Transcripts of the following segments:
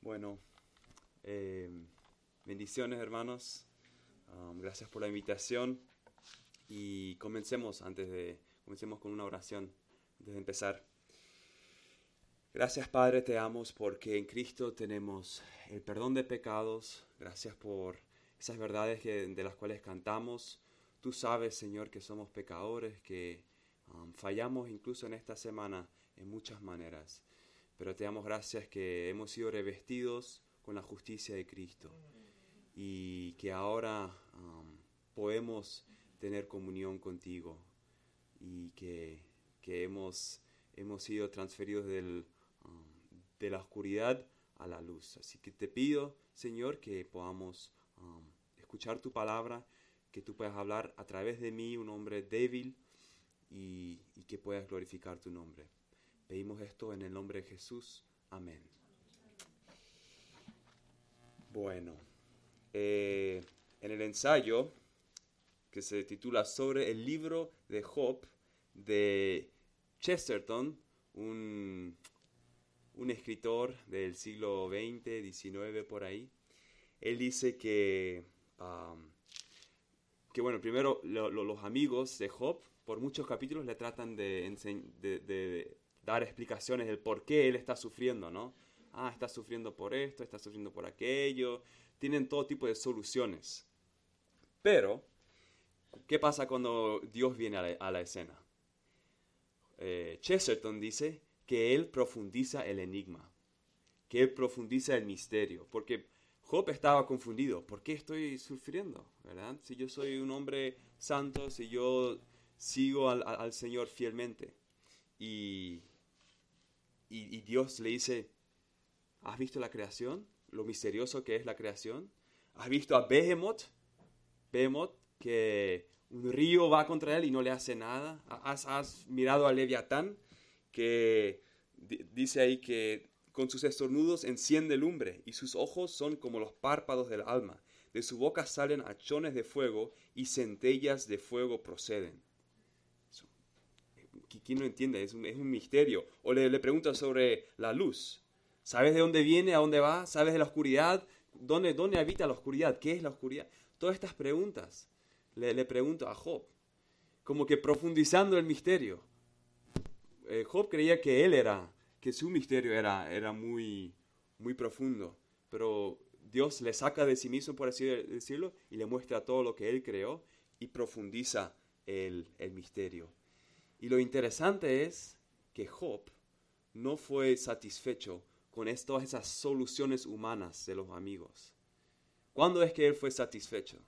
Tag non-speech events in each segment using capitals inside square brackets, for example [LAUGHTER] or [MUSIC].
Bueno, eh, bendiciones hermanos. Gracias por la invitación. Y comencemos antes de, comencemos con una oración antes de empezar. Gracias Padre, te amo porque en Cristo tenemos el perdón de pecados. Gracias por esas verdades que, de las cuales cantamos. Tú sabes, Señor, que somos pecadores, que fallamos incluso en esta semana en muchas maneras. Pero te damos gracias que hemos sido revestidos con la justicia de Cristo y que ahora um, podemos tener comunión contigo y que, que hemos, hemos sido transferidos del, um, de la oscuridad a la luz. Así que te pido, Señor, que podamos um, escuchar tu palabra, que tú puedas hablar a través de mí, un hombre débil, y, y que puedas glorificar tu nombre. Pedimos esto en el nombre de Jesús. Amén. Bueno, eh, en el ensayo que se titula Sobre el libro de Job de Chesterton, un, un escritor del siglo XX, XIX por ahí, él dice que, um, que bueno, primero lo, lo, los amigos de Job por muchos capítulos le tratan de, de, de dar explicaciones del por qué él está sufriendo, ¿no? Ah, está sufriendo por esto, está sufriendo por aquello. Tienen todo tipo de soluciones. Pero, ¿qué pasa cuando Dios viene a la, escena? Eh, Chesterton dice que él profundiza el enigma, que él profundiza el misterio, porque Job estaba confundido. ¿Por qué estoy sufriendo? ¿verdad? Si yo soy un hombre santo, si yo sigo al, al Señor fielmente. Y, y, Dios le dice, ¿Has visto la creación? Lo misterioso que es la creación. ¿Has visto a Behemoth? Behemoth, que un río va contra él y no le hace nada. ¿Has, has mirado a Leviatán? Que dice ahí que con sus estornudos enciende lumbre y sus ojos son como los párpados del alma. De su boca salen hachones de fuego y centellas de fuego proceden. ¿Quién no entiende? Es un, misterio. O le, le sobre la luz. ¿Sabes de dónde viene, a dónde va? ¿Sabes de la oscuridad? ¿Dónde, dónde habita la oscuridad? ¿Qué es la oscuridad? Todas estas preguntas le, le pregunto a Job, como que profundizando el misterio. Eh, Job creía que él era, que su misterio era, era muy, muy profundo, pero Dios le saca de sí mismo, por así decirlo, y le muestra todo lo que él creó y profundiza el, el misterio. Y lo interesante es que Job no fue satisfecho con todas esas soluciones humanas de los amigos. ¿Cuándo es que él fue satisfecho?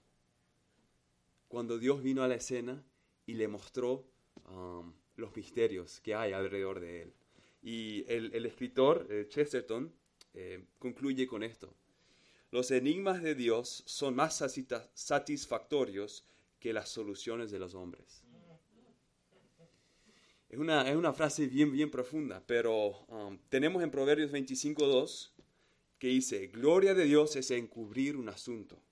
Cuando Dios vino a la escena y le mostró um, los misterios que hay alrededor de él. Y el, escritor eh, Chesterton eh, concluye con esto. Los enigmas de Dios son más satisfactorios que las soluciones de los hombres. Es una, es una frase bien, bien profunda, pero um, tenemos en Proverbios 25.2 que dice, gloria de Dios es encubrir un asunto,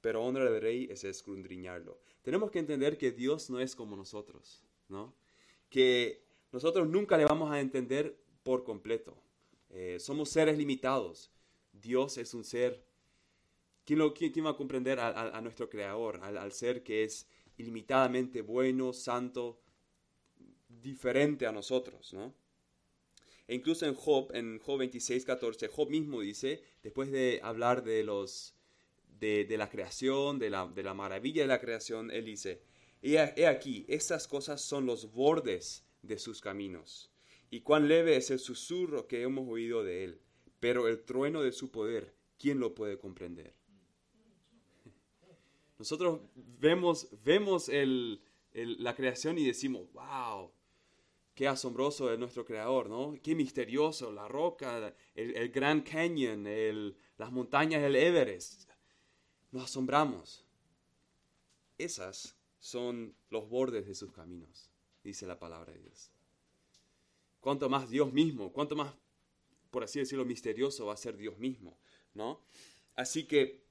pero honra del rey es escudriñarlo. Tenemos que entender que Dios no es como nosotros, ¿no? Que nosotros nunca le vamos a entender por completo. Eh, somos seres limitados. Dios es un ser... ¿Quién, lo, quién, quién va a comprender a, nuestro Creador, al, al ser que es ilimitadamente bueno, santo, diferente a nosotros, ¿no? E incluso en Job, en Job 26, 14, Job mismo dice, después de hablar de, los, de, la creación, de la, de la, maravilla de la creación, él dice, he, aquí, estas cosas son los bordes de sus caminos, y cuán leve es el susurro que hemos oído de él, pero el trueno de su poder, ¿quién lo puede comprender? [LAUGHS] Nosotros vemos, vemos el, la creación y decimos, wow, qué asombroso es nuestro creador, ¿no? Qué misterioso, la roca, el, Grand Canyon, las montañas del Everest. Nos asombramos. Esas son los bordes de sus caminos, dice la palabra de Dios. Cuanto más Dios mismo, cuanto más, por así decirlo, misterioso va a ser Dios mismo, ¿no? Así que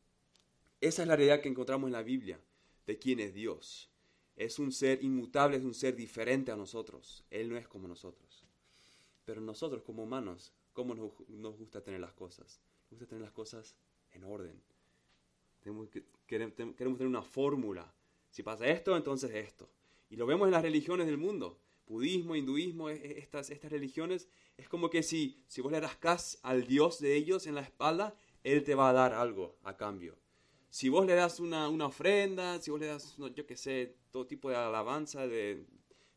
esa es la realidad que encontramos en la Biblia de quién es Dios es un ser inmutable, es un ser diferente a nosotros. Él no es como nosotros. Pero nosotros como humanos, ¿cómo nos, gusta tener las cosas? Nos gusta tener las cosas en orden. Tenemos que, queremos, tener una fórmula. Si pasa esto, entonces esto. Y lo vemos en las religiones del mundo. Budismo, hinduismo, e, e, estas, estas religiones, es como que si, si vos le das al Dios de ellos en la espalda, Él te va a dar algo a cambio. Si vos le das una, una ofrenda, si vos le das, yo qué sé, todo tipo de alabanza, de,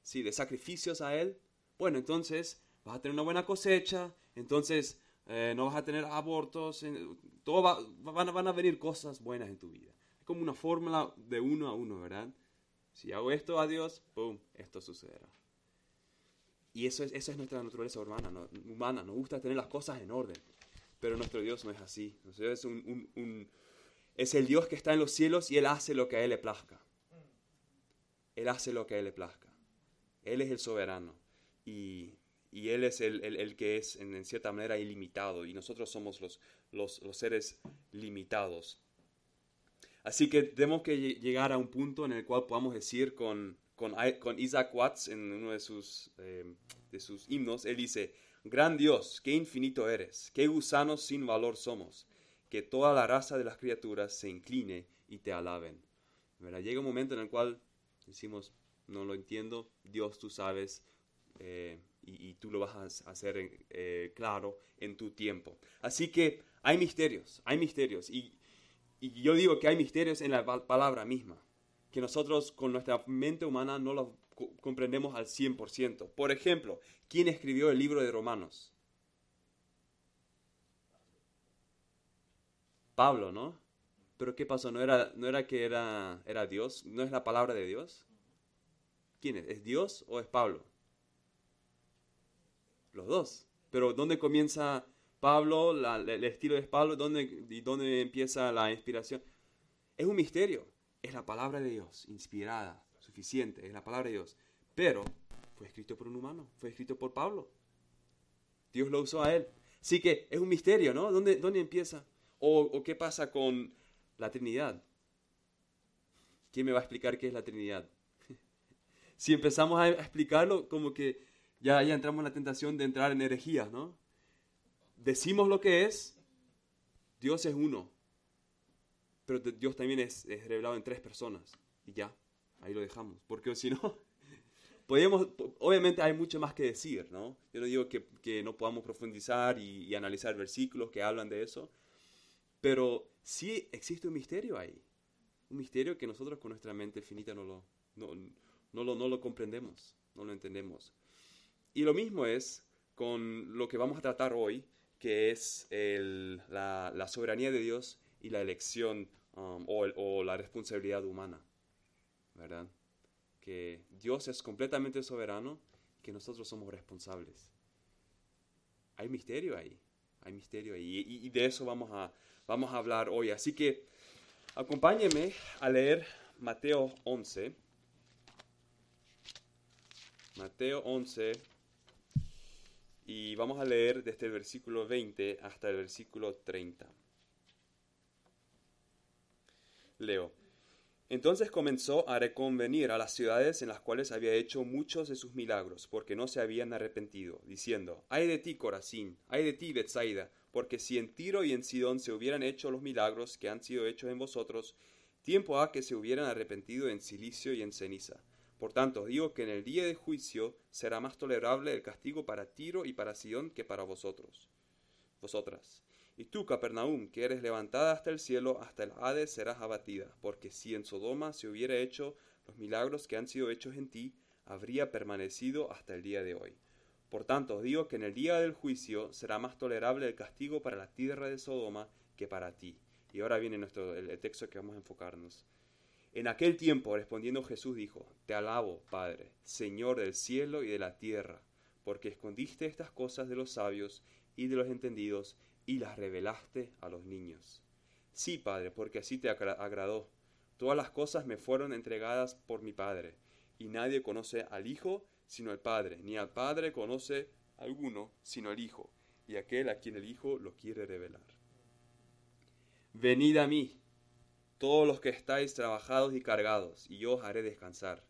sí, de sacrificios a Él, bueno, entonces vas a tener una buena cosecha, entonces eh, no vas a tener abortos, todo van, van, a venir cosas buenas en tu vida. Es como una fórmula de uno a uno, ¿verdad? Si hago esto a Dios, ¡pum!, esto sucederá. Y eso es, eso es nuestra naturaleza humana, ¿no? humana, nos gusta tener las cosas en orden. Pero nuestro Dios no es así. Nuestro Dios es, un, un, es el Dios que está en los cielos y Él hace lo que a Él le plazca. Él hace lo que a Él le plazca. Él es el soberano. Y y Él es el, el, que es en, cierta manera ilimitado y nosotros somos los, los, los, seres limitados. Así que tenemos que llegar a un punto en el cual podamos decir con, con, con Isaac Watts en uno de sus, eh, de sus himnos, él dice, Gran Dios, qué infinito eres, qué gusanos sin valor somos, que toda la raza de las criaturas se incline y te alaben. Llega un momento en el cual decimos, no lo entiendo, Dios tú sabes, eh, y, tú lo vas a hacer eh, claro en tu tiempo. Así que hay misterios, hay misterios. Y, y yo digo que hay misterios en la palabra misma, que nosotros con nuestra mente humana no lo comprendemos al 100%. Por ejemplo, ¿quién escribió el libro de Romanos? Pablo, ¿no? Pero ¿qué pasó? ¿No era, no era que era, era Dios? ¿No es la palabra de Dios? ¿Quién es? ¿Es Dios o es Pablo? Los dos. Pero ¿dónde comienza Pablo, el estilo de Pablo, ¿dónde, y dónde empieza la inspiración? Es un misterio. Es la palabra de Dios, inspirada, suficiente, es la palabra de Dios. Pero fue escrito por un humano, fue escrito por Pablo. Dios lo usó a él. Así que es un misterio, ¿no? ¿Dónde, dónde empieza? O, ¿O qué pasa con la Trinidad? ¿Quién me va a explicar qué es la Trinidad? [LAUGHS] si empezamos a explicarlo como que ya, ya entramos en la tentación de entrar en herejía, ¿no? Decimos lo que es, Dios es uno, pero Dios también es, revelado en tres personas, y ya, ahí lo dejamos, porque si no, [LAUGHS] podemos, obviamente hay mucho más que decir, ¿no? Yo no digo que, que no podamos profundizar y, analizar versículos que hablan de eso, pero sí existe un misterio ahí, un misterio que nosotros con nuestra mente finita no lo, no, no lo, no lo comprendemos, no lo entendemos. Y lo mismo es con lo que vamos a tratar hoy, que es la, soberanía de Dios y la elección um, o, la responsabilidad humana, ¿verdad? Que Dios es completamente soberano que nosotros somos responsables. Hay misterio ahí, hay misterio ahí y, y de eso vamos a, vamos a hablar hoy. Así que acompáñeme a leer Mateo 11. Mateo 11 y vamos a leer desde el versículo 20 hasta el versículo 30. Leo. Entonces comenzó a reconvenir a las ciudades en las cuales había hecho muchos de sus milagros, porque no se habían arrepentido, diciendo, Ay de ti, Corazín, ay de ti, Bethsaida, porque si en Tiro y en Sidón se hubieran hecho los milagros que han sido hechos en vosotros, tiempo ha que se hubieran arrepentido en silicio y en ceniza. Por tanto, digo que en el día de juicio será más tolerable el castigo para Tiro y para Sidón que para vosotros, vosotras. Y tú, Capernaum, que eres levantada hasta el cielo, hasta el Hades serás abatida, porque si en Sodoma se hubiera hecho los milagros que han sido hechos en ti, habría permanecido hasta el día de hoy. Por tanto, os digo que en el día del juicio será más tolerable el castigo para la tierra de Sodoma que para ti. Y ahora viene nuestro, el texto que vamos a enfocarnos. En aquel tiempo respondiendo Jesús dijo, Te alabo, Padre, Señor del cielo y de la tierra, porque escondiste estas cosas de los sabios y de los entendidos y las revelaste a los niños. Sí, Padre, porque así te agradó. Todas las cosas me fueron entregadas por mi Padre, y nadie conoce al Hijo sino el Padre, ni al Padre conoce alguno sino el Hijo, y aquel a quien el Hijo lo quiere revelar. Venid a mí todos los que estáis trabajados y cargados, y yo os haré descansar.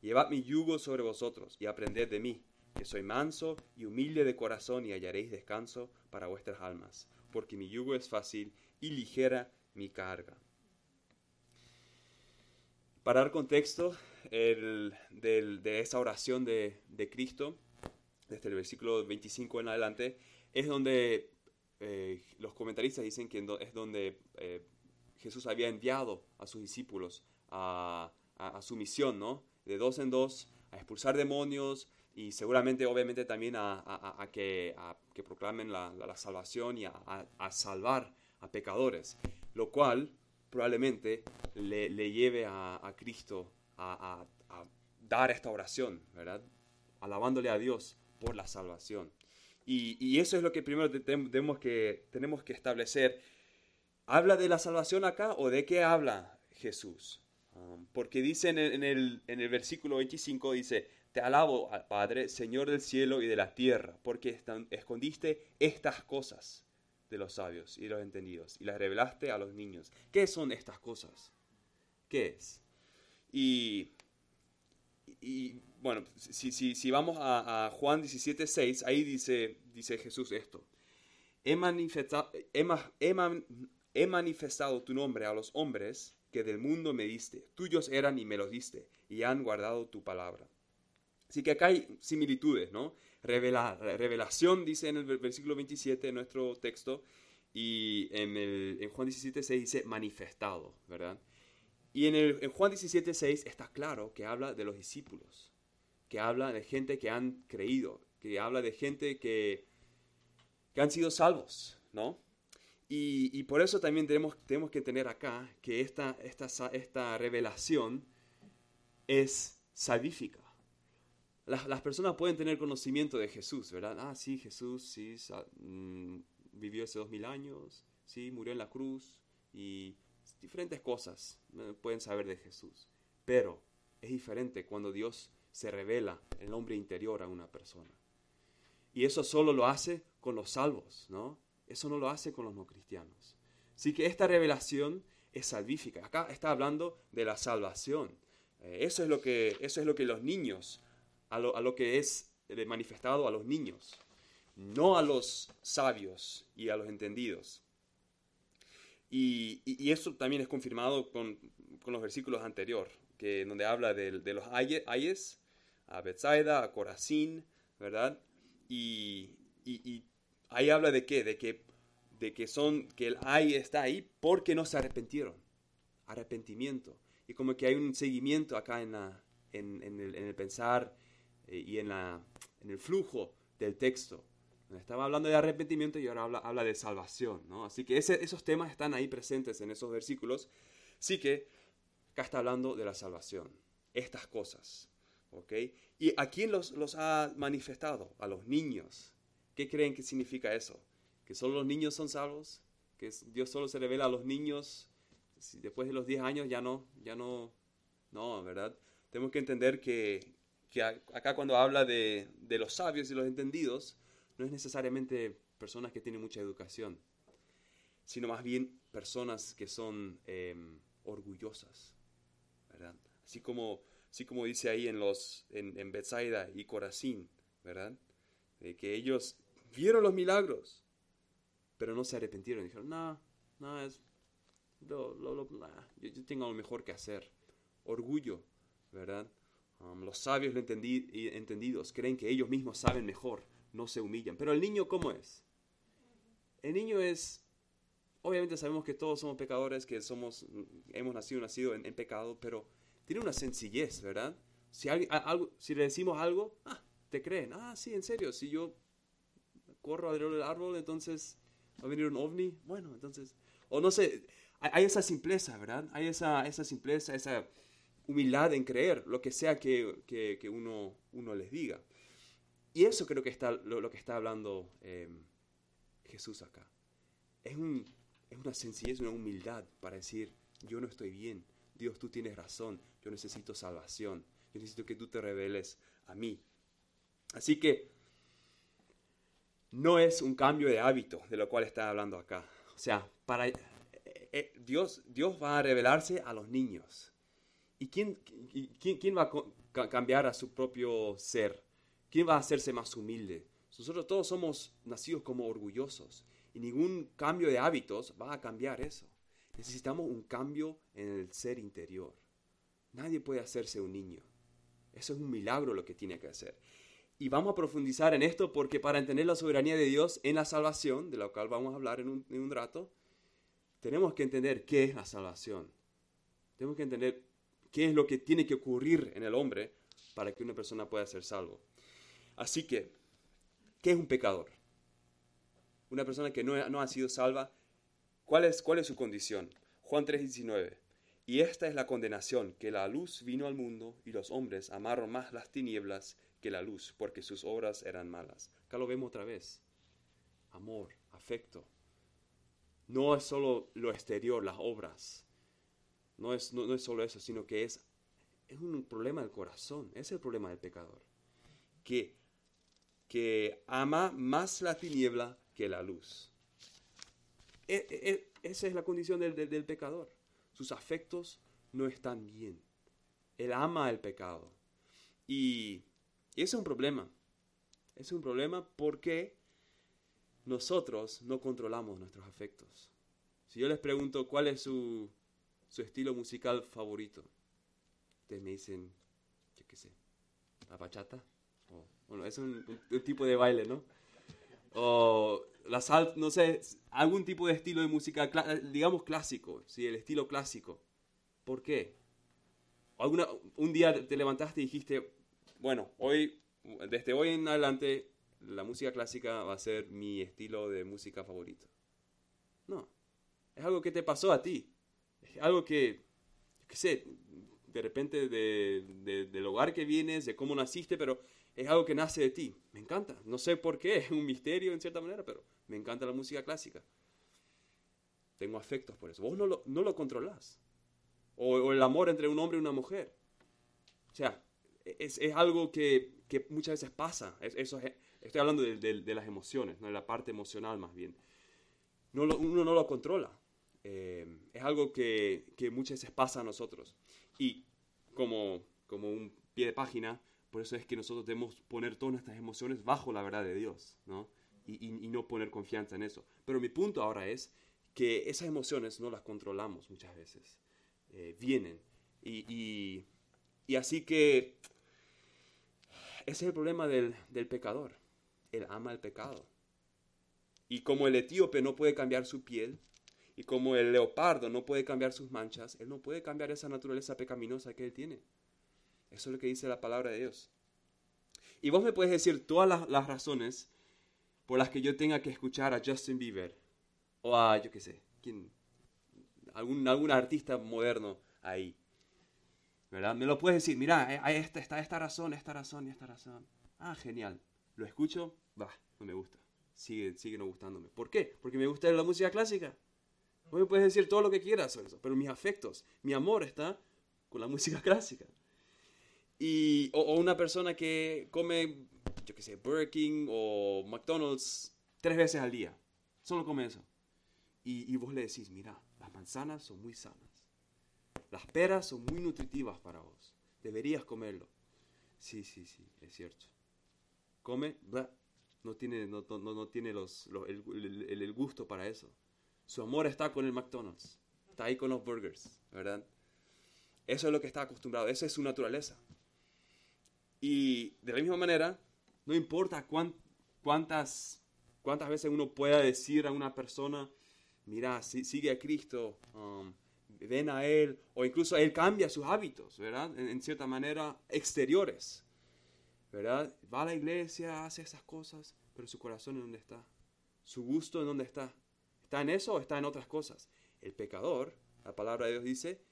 Llevad mi yugo sobre vosotros y aprended de mí, que soy manso y humilde de corazón y hallaréis descanso para vuestras almas, porque mi yugo es fácil y ligera mi carga. Para dar contexto de esa oración de, Cristo, desde el versículo 25 en adelante, es donde eh, los comentaristas dicen que es donde eh, Jesús había enviado a sus discípulos a, su misión, ¿no? De dos en dos, a expulsar demonios y seguramente, obviamente, también a, que, proclamen la, salvación y a, salvar a pecadores, lo cual probablemente le, lleve a, Cristo a, dar esta oración, ¿verdad? Alabándole a Dios por la salvación. Y, eso es lo que primero tenemos que, tenemos que establecer. ¿Habla de la salvación acá o de qué habla Jesús? Um, porque dice en el, en el versículo 25, dice, te alabo, Padre, Señor del cielo y de la tierra, porque escondiste estas cosas de los sabios y los entendidos y las revelaste a los niños. ¿Qué son estas cosas? ¿Qué es? Y, y bueno, si, si, si vamos a, a Juan 17.6, ahí dice, dice Jesús esto. He manifestado, he, he manifestado tu nombre a los hombres que del mundo me diste. Tuyos eran y me los diste, y han guardado tu palabra. Así que acá hay similitudes, ¿no? revelación, dice en el versículo 27 de nuestro texto, y en, el, en Juan 17, 6 dice manifestado, ¿verdad? Y en, el, en Juan 17, 6 está claro que habla de los discípulos, que habla de gente que han creído, que habla de gente que, que han sido salvos, ¿no? Y, y, por eso también tenemos, tenemos que tener acá que esta, esta, esta revelación es salvífica las, personas pueden tener conocimiento de Jesús, ¿verdad? Ah, sí, Jesús, sí, mm, vivió hace dos mil años, sí, murió en la cruz y diferentes cosas eh, pueden saber de Jesús. Pero es diferente cuando Dios se revela el nombre interior a una persona. Y eso solo lo hace con los salvos, ¿no? Eso no lo hace con los no cristianos. Así que esta revelación es salvífica. Acá está hablando de la salvación. Eh, eso, es lo que, eso es lo que los niños a lo, que es manifestado a los niños, no a los sabios y a los entendidos. Y, eso también es confirmado con, los versículos anteriores, que, donde habla de, los ayes, a Bethsaida, a Corazín, ¿verdad? Y, ahí habla de qué? De que, de que, son, que el ay está ahí porque no se arrepentieron. Arrepentimiento. Y como que hay un seguimiento acá en, en, el, en el pensar eh, y en, la, en el flujo del texto. Estaba hablando de arrepentimiento y ahora habla, habla de salvación. ¿no? Así que esos temas están ahí presentes en esos versículos. Así que acá está hablando de la salvación. Estas cosas. ¿ok? ¿Y a quién los, los ha manifestado? A los niños. ¿Qué creen que significa eso? ¿Que solo los niños son salvos? ¿Que Dios solo se revela a los niños? después de los 10 años ya no, ya no, no, ¿verdad? Tenemos que entender que, que acá cuando habla de, los sabios y los entendidos, no es necesariamente personas que tienen mucha educación, sino más bien personas que son em, orgullosas, ¿verdad? Así como, así como dice ahí en, los, en, en Bethsaida y Corazín, ¿verdad? que ellos vieron los milagros, pero no se arrepintieron. Dijeron, no, no, es, yo, tengo lo mejor que hacer. Orgullo, ¿verdad? Um, los sabios y entendidos creen que ellos mismos saben mejor, no se humillan. Pero el niño, ¿cómo es? El niño es, obviamente sabemos que todos somos pecadores, que somos, hemos nacido, nacido en, pecado, pero tiene una sencillez, ¿verdad? Si, algo, si le decimos algo, ah, te creen, ah, sí, en serio, si yo corro alrededor del árbol, entonces va a venir un ovni, bueno, entonces, o no sé, hay, esa simpleza, ¿verdad? Hay esa, esa simpleza, esa humildad en creer lo que sea que, que, uno, uno, les diga. Y eso creo que está lo, que está hablando em, Jesús acá. Es, un, es una sencillez, una humildad para decir, yo no estoy bien, Dios, tú tienes razón, yo necesito salvación, yo necesito que tú te reveles a mí. Así que no es un cambio de hábito de lo cual está hablando acá. O sea, para, eh, eh, Dios, Dios va a revelarse a los niños. ¿Y quién, quién, quién va a cambiar a su propio ser ¿Quién va a hacerse más humilde? Nosotros todos somos nacidos como orgullosos y ningún cambio de hábitos va a cambiar eso. Necesitamos un cambio en el ser interior. Nadie puede hacerse un niño. Eso es un milagro lo que tiene que hacer. Y vamos a profundizar en esto porque para entender la soberanía de Dios en la salvación, de la cual vamos a hablar en un, en un rato, tenemos que entender qué es la salvación. Tenemos que entender qué es lo que tiene que ocurrir en el hombre para que una persona pueda ser salvo. Así que, ¿qué es un pecador? Una persona que no, no ha sido salva, ¿cuál es, ¿cuál es su condición? Juan 3:19. Y esta es la condenación, que la luz vino al mundo y los hombres amaron más las tinieblas que la luz, porque sus obras eran malas. Acá lo vemos otra vez. Amor, afecto. No es solo lo exterior, las obras. No es, no, es solo eso, sino que es, es un problema del corazón. Es el problema del pecador. Que, que ama más la tiniebla que la luz. E, e, e, esa es la condición del, del, pecador. Sus afectos no están bien. Él ama el pecado. Y, y ese es un problema. Es un problema porque nosotros no controlamos nuestros afectos. Si yo les pregunto cuál es su, su estilo musical favorito, ustedes me dicen, yo qué sé, la bachata. Bueno, es un, un, tipo de baile, ¿no? O la sal, no sé, algún tipo de estilo de música, digamos clásico, ¿sí? el estilo clásico. ¿Por qué? Alguna, un día te levantaste y dijiste, bueno, hoy, desde hoy en adelante, la música clásica va a ser mi estilo de música favorito. No, es algo que te pasó a ti. Es algo que, qué sé, de repente de, de, del hogar que vienes, de cómo naciste, pero es algo que nace de ti. Me encanta. No sé por qué, [LAUGHS] es un misterio en cierta manera, pero me encanta la música clásica. Tengo afectos por eso. Vos no lo, no lo controlás. O, el amor entre un hombre y una mujer. O sea, es, es algo que, que, muchas veces pasa. Es, eso es, estoy hablando de, de, las emociones, ¿no? de la parte emocional más bien. Uno no lo controla. Eh, es algo que, que, muchas veces pasa a nosotros. Y como, como un pie de página, por eso es que nosotros debemos poner todas nuestras emociones bajo la verdad de Dios, ¿no? Y, no poner confianza en eso. Pero mi punto ahora es que esas emociones no las controlamos muchas veces. Eh, vienen. Y, y, así que ese es el problema del, del pecador. Él ama el pecado. Y como el etíope no puede cambiar su piel, y como el leopardo no puede cambiar sus manchas, él no puede cambiar esa naturaleza pecaminosa que él tiene. Eso es lo que dice la palabra de Dios. Y vos me puedes decir todas las, razones por las que yo tenga que escuchar a Justin Bieber o a, yo qué sé, ¿quién? Algún, algún artista moderno ahí. ¿Verdad? Me lo puedes decir, mira, esta, está esta razón, esta razón y esta razón. Ah, genial. Lo escucho, va, no me gusta. Sigue, sigue no gustándome. ¿Por qué? Porque me gusta la música clásica. Vos me puedes decir todo lo que quieras sobre eso, pero mis afectos, mi amor está con la música [LAUGHS] clásica. Y, o, o una persona que come, yo qué sé, Burger King o McDonald's tres veces al día. Solo come eso. Y, y vos le decís, mira, las manzanas son muy sanas. Las peras son muy nutritivas para vos. Deberías comerlo. Sí, sí, sí, es cierto. Come, no tiene, no, no, no tiene los, los el, el, el, gusto para eso. Su amor está con el McDonald's. Está ahí con los burgers, ¿verdad? Eso es lo que está acostumbrado. Esa es su naturaleza. Y de la misma manera, no importa cuán, cuántas, cuántas veces uno pueda decir a una persona, mira, si, sigue a Cristo, um, ven a Él, o incluso Él cambia sus hábitos, ¿verdad? En, en, cierta manera, exteriores, ¿verdad? Va a la iglesia, hace esas cosas, pero su corazón en dónde está? ¿Su gusto en dónde está? ¿Está en eso o está en otras cosas? El pecador, la palabra de Dios dice,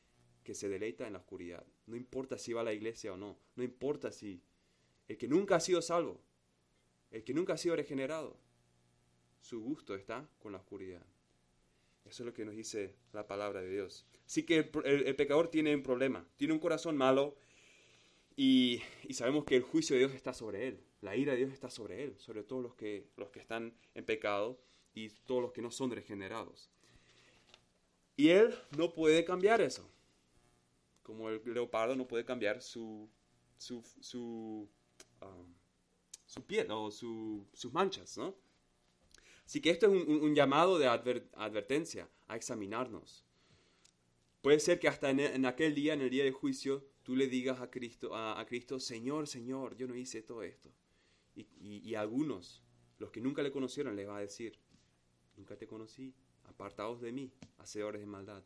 que se deleita en la oscuridad. No importa si va a la iglesia o no. No importa si el que nunca ha sido salvo, el que nunca ha sido regenerado, su gusto está con la oscuridad. Eso es lo que nos dice la palabra de Dios. Así que el, el, pecador tiene un problema, tiene un corazón malo y, y, sabemos que el juicio de Dios está sobre él, la ira de Dios está sobre él, sobre todos los que, los que están en pecado y todos los que no son regenerados. Y él no puede cambiar eso como el leopardo no puede cambiar su, su, su, um, piel o sus manchas, ¿no? Así que esto es un, llamado de advertencia a examinarnos. Puede ser que hasta en, aquel día, en el día de juicio, tú le digas a Cristo, a, Cristo Señor, Señor, yo no hice todo esto. Y, y, algunos, los que nunca le conocieron, le va a decir, nunca te conocí, apartados de mí, hacedores de maldad.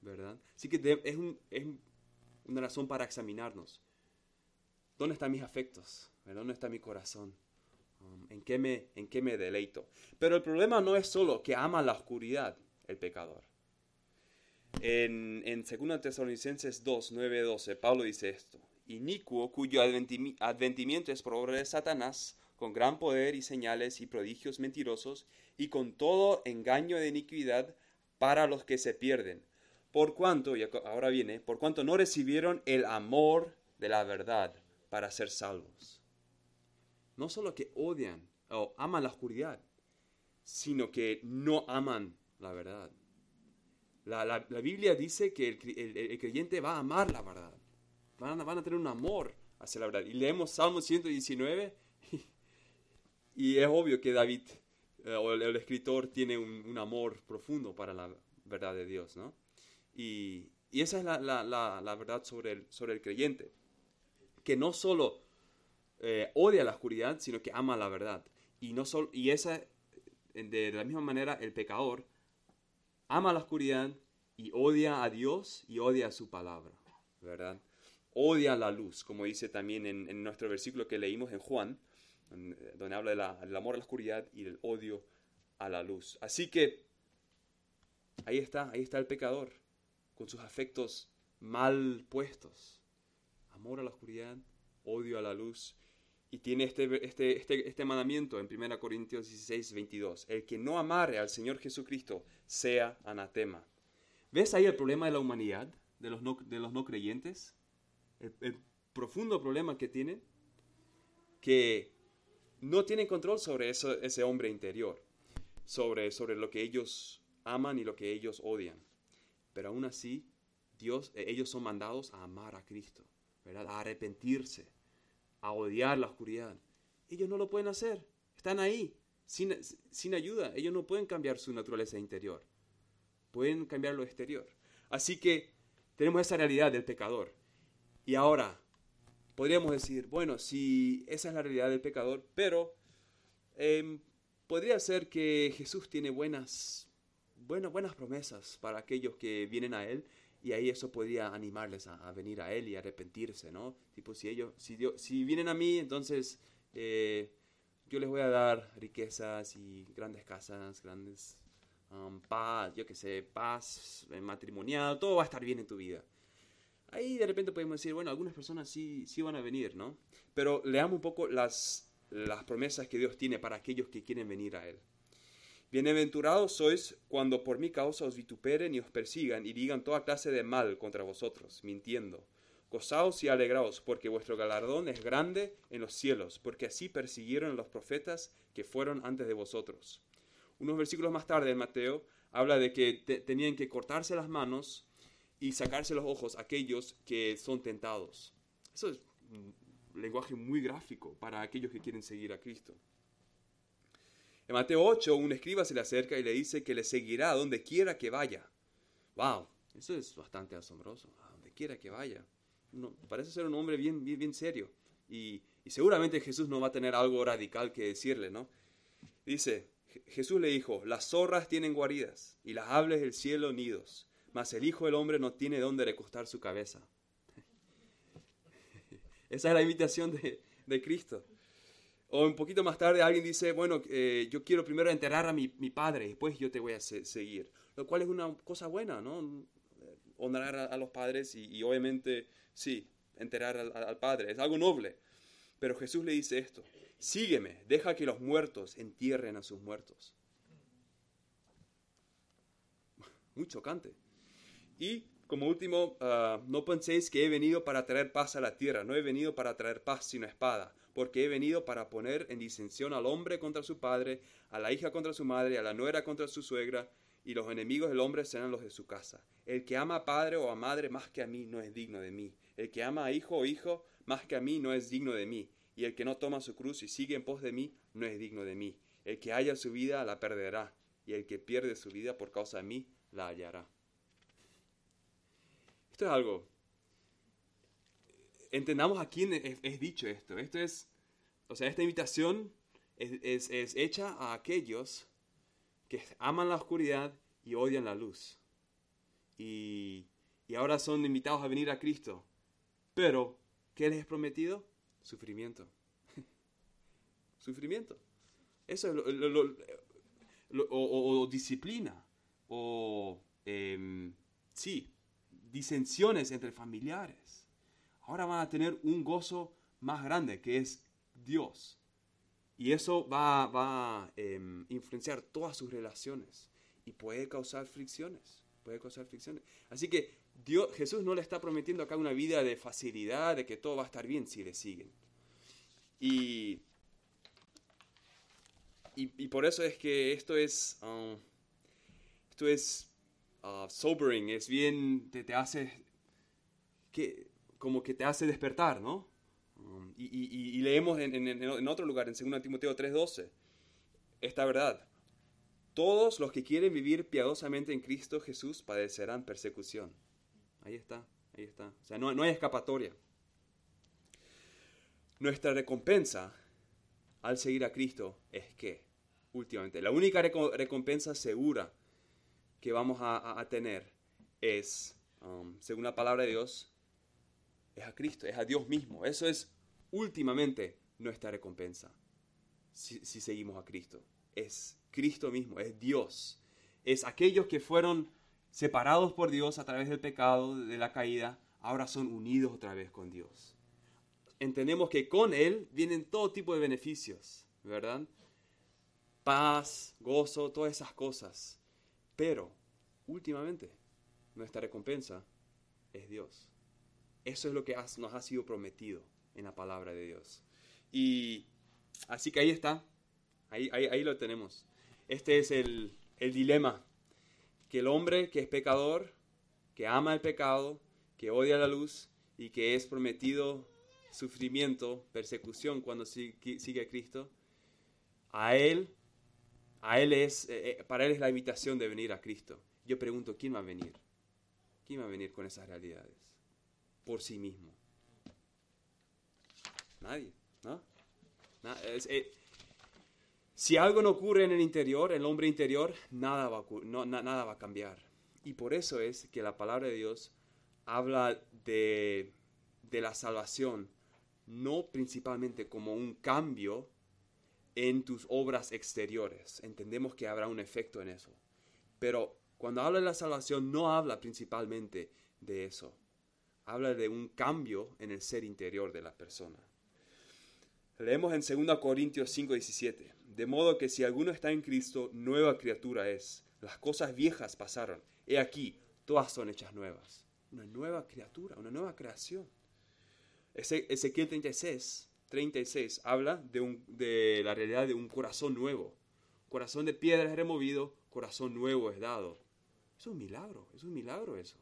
¿Verdad? Así que es, una razón para examinarnos. ¿Dónde están mis afectos? ¿Dónde está mi corazón? Um, ¿en, qué me, ¿En qué me deleito? Pero el problema no es solo que ama la oscuridad el pecador. En, en 2 Tesalonicenses 2, 9, 12, Pablo dice esto. Inicuo cuyo adventimiento es por obra de Satanás, con gran poder y señales y prodigios mentirosos, y con todo engaño de iniquidad para los que se pierden. Por cuanto, y ahora viene, por cuanto no recibieron el amor de la verdad para ser salvos. No solo que odian o aman la oscuridad, sino que no aman la verdad. La, Biblia dice que el, creyente va a amar la verdad. Van van a, tener un amor hacia la verdad. Y leemos Salmo 119 y, es obvio que David eh, o el, escritor tiene un, amor profundo para la verdad de Dios. ¿no? Y, esa es la, verdad sobre el, creyente que no solo eh, odia la oscuridad, sino que ama la verdad. Y, no solo, y esa, de la misma manera, el pecador ama la oscuridad y odia a Dios y odia a su palabra, ¿verdad? Odia la luz, como dice también en, nuestro versículo que leímos en Juan, donde habla del amor a la oscuridad y del odio a la luz. Así que ahí está, ahí está el pecador, con sus afectos mal puestos amor a la oscuridad, odio a la luz. Y tiene este, este, este, este mandamiento en 1 Corintios 16, 22. El que no amare al Señor Jesucristo sea anatema. ¿Ves ahí el problema de la humanidad, de los no, de los no creyentes? El, profundo problema que tienen, que no tienen control sobre eso, ese hombre interior, sobre, sobre lo que ellos aman y lo que ellos odian. Pero aún así, Dios, ellos son mandados a amar a Cristo a arrepentirse, a odiar la oscuridad. Ellos no lo pueden hacer, están ahí, sin, sin ayuda. Ellos no pueden cambiar su naturaleza interior, pueden cambiar lo exterior. Así que tenemos esa realidad del pecador. Y ahora, podríamos decir, bueno, si esa es la realidad del pecador, pero em, podría ser que Jesús tiene buenas, buenas, buenas promesas para aquellos que vienen a Él y ahí eso podría animarles a, venir a Él y arrepentirse, ¿no? Tipo, si ellos, si, si vienen a mí, entonces eh, yo les voy a dar riquezas y grandes casas, grandes um, paz, yo qué sé, paz eh, matrimonial, todo va a estar bien en tu vida. Ahí de repente podemos decir, bueno, algunas personas sí, sí van a venir, ¿no? Pero leamos un poco las, las promesas que Dios tiene para aquellos que quieren venir a Él. Bienaventurados sois cuando por mi causa os vituperen y os persigan y digan toda clase de mal contra vosotros, mintiendo. Gozaos y alegraos, porque vuestro galardón es grande en los cielos, porque así persiguieron a los profetas que fueron antes de vosotros. Unos versículos más tarde en Mateo habla de que tenían que cortarse las manos y sacarse los ojos aquellos que son tentados. Eso es un lenguaje muy gráfico para aquellos que quieren seguir a Cristo. En Mateo 8, un escriba se le acerca y le dice que le seguirá donde quiera que vaya. ¡Wow! Eso es bastante asombroso. A donde quiera que vaya. parece ser un hombre bien, bien, bien serio. Y, seguramente Jesús no va a tener algo radical que decirle, ¿no? Dice, Jesús le dijo, las zorras tienen guaridas y las aves del cielo nidos, mas el Hijo del Hombre no tiene dónde recostar su cabeza. [LAUGHS] Esa es la invitación de, de Cristo. O un poquito más tarde alguien dice, bueno, eh, yo quiero primero enterrar a mi, mi, padre, después yo te voy a seguir. Lo cual es una cosa buena, ¿no? Honrar a, los padres y, obviamente, sí, enterrar al, al, padre. Es algo noble. Pero Jesús le dice esto, sígueme, deja que los muertos entierren a sus muertos. [LAUGHS] Muy chocante. Y como último, ah, no penséis que he venido para traer paz a la tierra, no he venido para traer paz sino espada porque he venido para poner en disensión al hombre contra su padre, a la hija contra su madre, a la nuera contra su suegra, y los enemigos del hombre serán los de su casa. El que ama a padre o a madre más que a mí no es digno de mí. El que ama a hijo o hijo más que a mí no es digno de mí. y el que no toma su cruz y sigue en pos de mí no es digno de mí. El que haya su vida la perderá, y el que pierde su vida por causa de mí la hallará. Esto es algo. Entendamos a quién es, dicho esto. Esto es, o sea, esta invitación es, es hecha a aquellos que aman la oscuridad y odian la luz. Y, y ahora son invitados a venir a Cristo. Pero, ¿qué les es prometido? Sufrimiento. [LAUGHS] Sufrimiento. Eso es lo, o, disciplina. O, em, sí, disensiones entre familiares. Ahora van a tener un gozo más grande, que es Dios. Y eso va, a em, influenciar todas sus relaciones y puede causar fricciones. Puede causar fricciones. Así que Dios, Jesús no le está prometiendo acá una vida de facilidad, de que todo va a estar bien si le siguen. Y, y, por eso es que esto es, um, esto es uh, sobering, es bien, te, te hace, que, como que te hace despertar, ¿no? Um, y, leemos en, otro lugar, en 2 Timoteo 3:12, esta verdad. Todos los que quieren vivir piadosamente en Cristo Jesús padecerán persecución. Ahí está, ahí está. O sea, no, no hay escapatoria. Nuestra recompensa al seguir a Cristo es que, últimamente, la única recompensa segura que vamos a, tener es, um, según la palabra de Dios, es a Cristo, es a Dios mismo. Eso es últimamente nuestra recompensa si, si seguimos a Cristo. Es Cristo mismo, es Dios. Es aquellos que fueron separados por Dios a través del pecado, de la caída, ahora son unidos otra vez con Dios. Entendemos que con Él vienen todo tipo de beneficios, ¿verdad? Paz, gozo, todas esas cosas. Pero, últimamente, nuestra recompensa es Dios. Eso es lo que nos ha sido prometido en la palabra de Dios. Y así que ahí está, ahí, ahí, lo tenemos. Este es el, el dilema que el hombre que es pecador, que ama el pecado, que odia la luz y que es prometido sufrimiento, persecución cuando sigue a Cristo, a él, a él es, eh, eh, para él es la invitación de venir a Cristo. Yo pregunto, ¿quién va a venir? ¿Quién va a venir con esas realidades? Por sí mismo. Nadie, ¿no? Eh, si algo no ocurre en el interior, en el hombre interior, nada va, a, no, nada va a cambiar. Y por eso es que la palabra de Dios habla de, de la salvación, no principalmente como un cambio en tus obras exteriores. Entendemos que habrá un efecto en eso. Pero cuando habla de la salvación no habla principalmente de eso. Habla de un cambio en el ser interior de la persona. Leemos en 2 Corintios 5, 17. De modo que si alguno está en Cristo, nueva criatura es. Las cosas viejas pasaron. He aquí, todas son hechas nuevas. Una nueva criatura, una nueva creación. Ezequiel 36, 36 habla de, un, de la realidad de un corazón nuevo. Corazón de piedra es removido, corazón nuevo es dado. Es un milagro, es un milagro eso.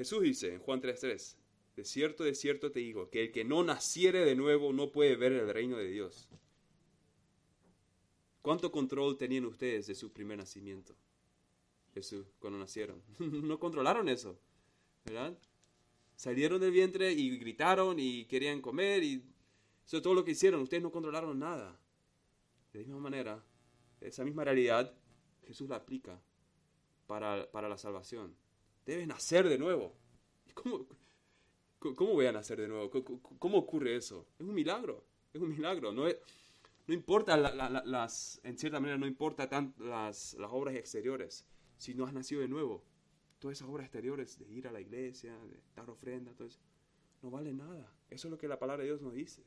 Jesús dice en Juan 3:3, de cierto, de cierto te digo, que el que no naciere de nuevo no puede ver el reino de Dios. ¿Cuánto control tenían ustedes de su primer nacimiento? Jesús, cuando nacieron. [LAUGHS] no controlaron eso, ¿verdad? Salieron del vientre y gritaron y querían comer y eso es todo lo que hicieron. Ustedes no controlaron nada. De la misma manera, esa misma realidad, Jesús la aplica para, para la salvación. Debes nacer de nuevo. ¿Cómo, ¿Cómo voy a nacer de nuevo? ¿Cómo, ocurre eso? Es un milagro. Es un milagro. No es, no importa, las, en cierta manera, no importa tanto las, obras exteriores. Si no has nacido de nuevo, todas esas obras exteriores de ir a la iglesia, de dar ofrenda, todo eso, no vale nada. Eso es lo que la palabra de Dios nos dice.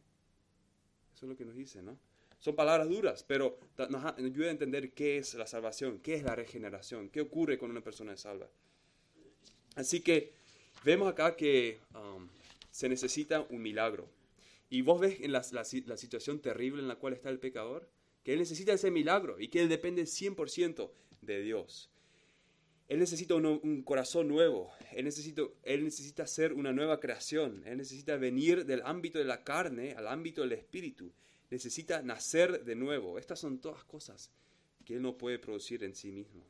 Eso es lo que nos dice, ¿no? Son palabras duras, pero nos ayuda a entender qué es la salvación, qué es la regeneración, qué ocurre cuando una persona es salva. Así que vemos acá que um, se necesita un milagro. Y vos ves en la, situación terrible en la cual está el pecador, que él necesita ese milagro y que él depende 100% de Dios. Él necesita un, un corazón nuevo, él necesita, él necesita ser una nueva creación, Él necesita venir del ámbito de la carne al ámbito del espíritu, necesita nacer de nuevo. Estas son todas cosas que Él no puede producir en sí mismo.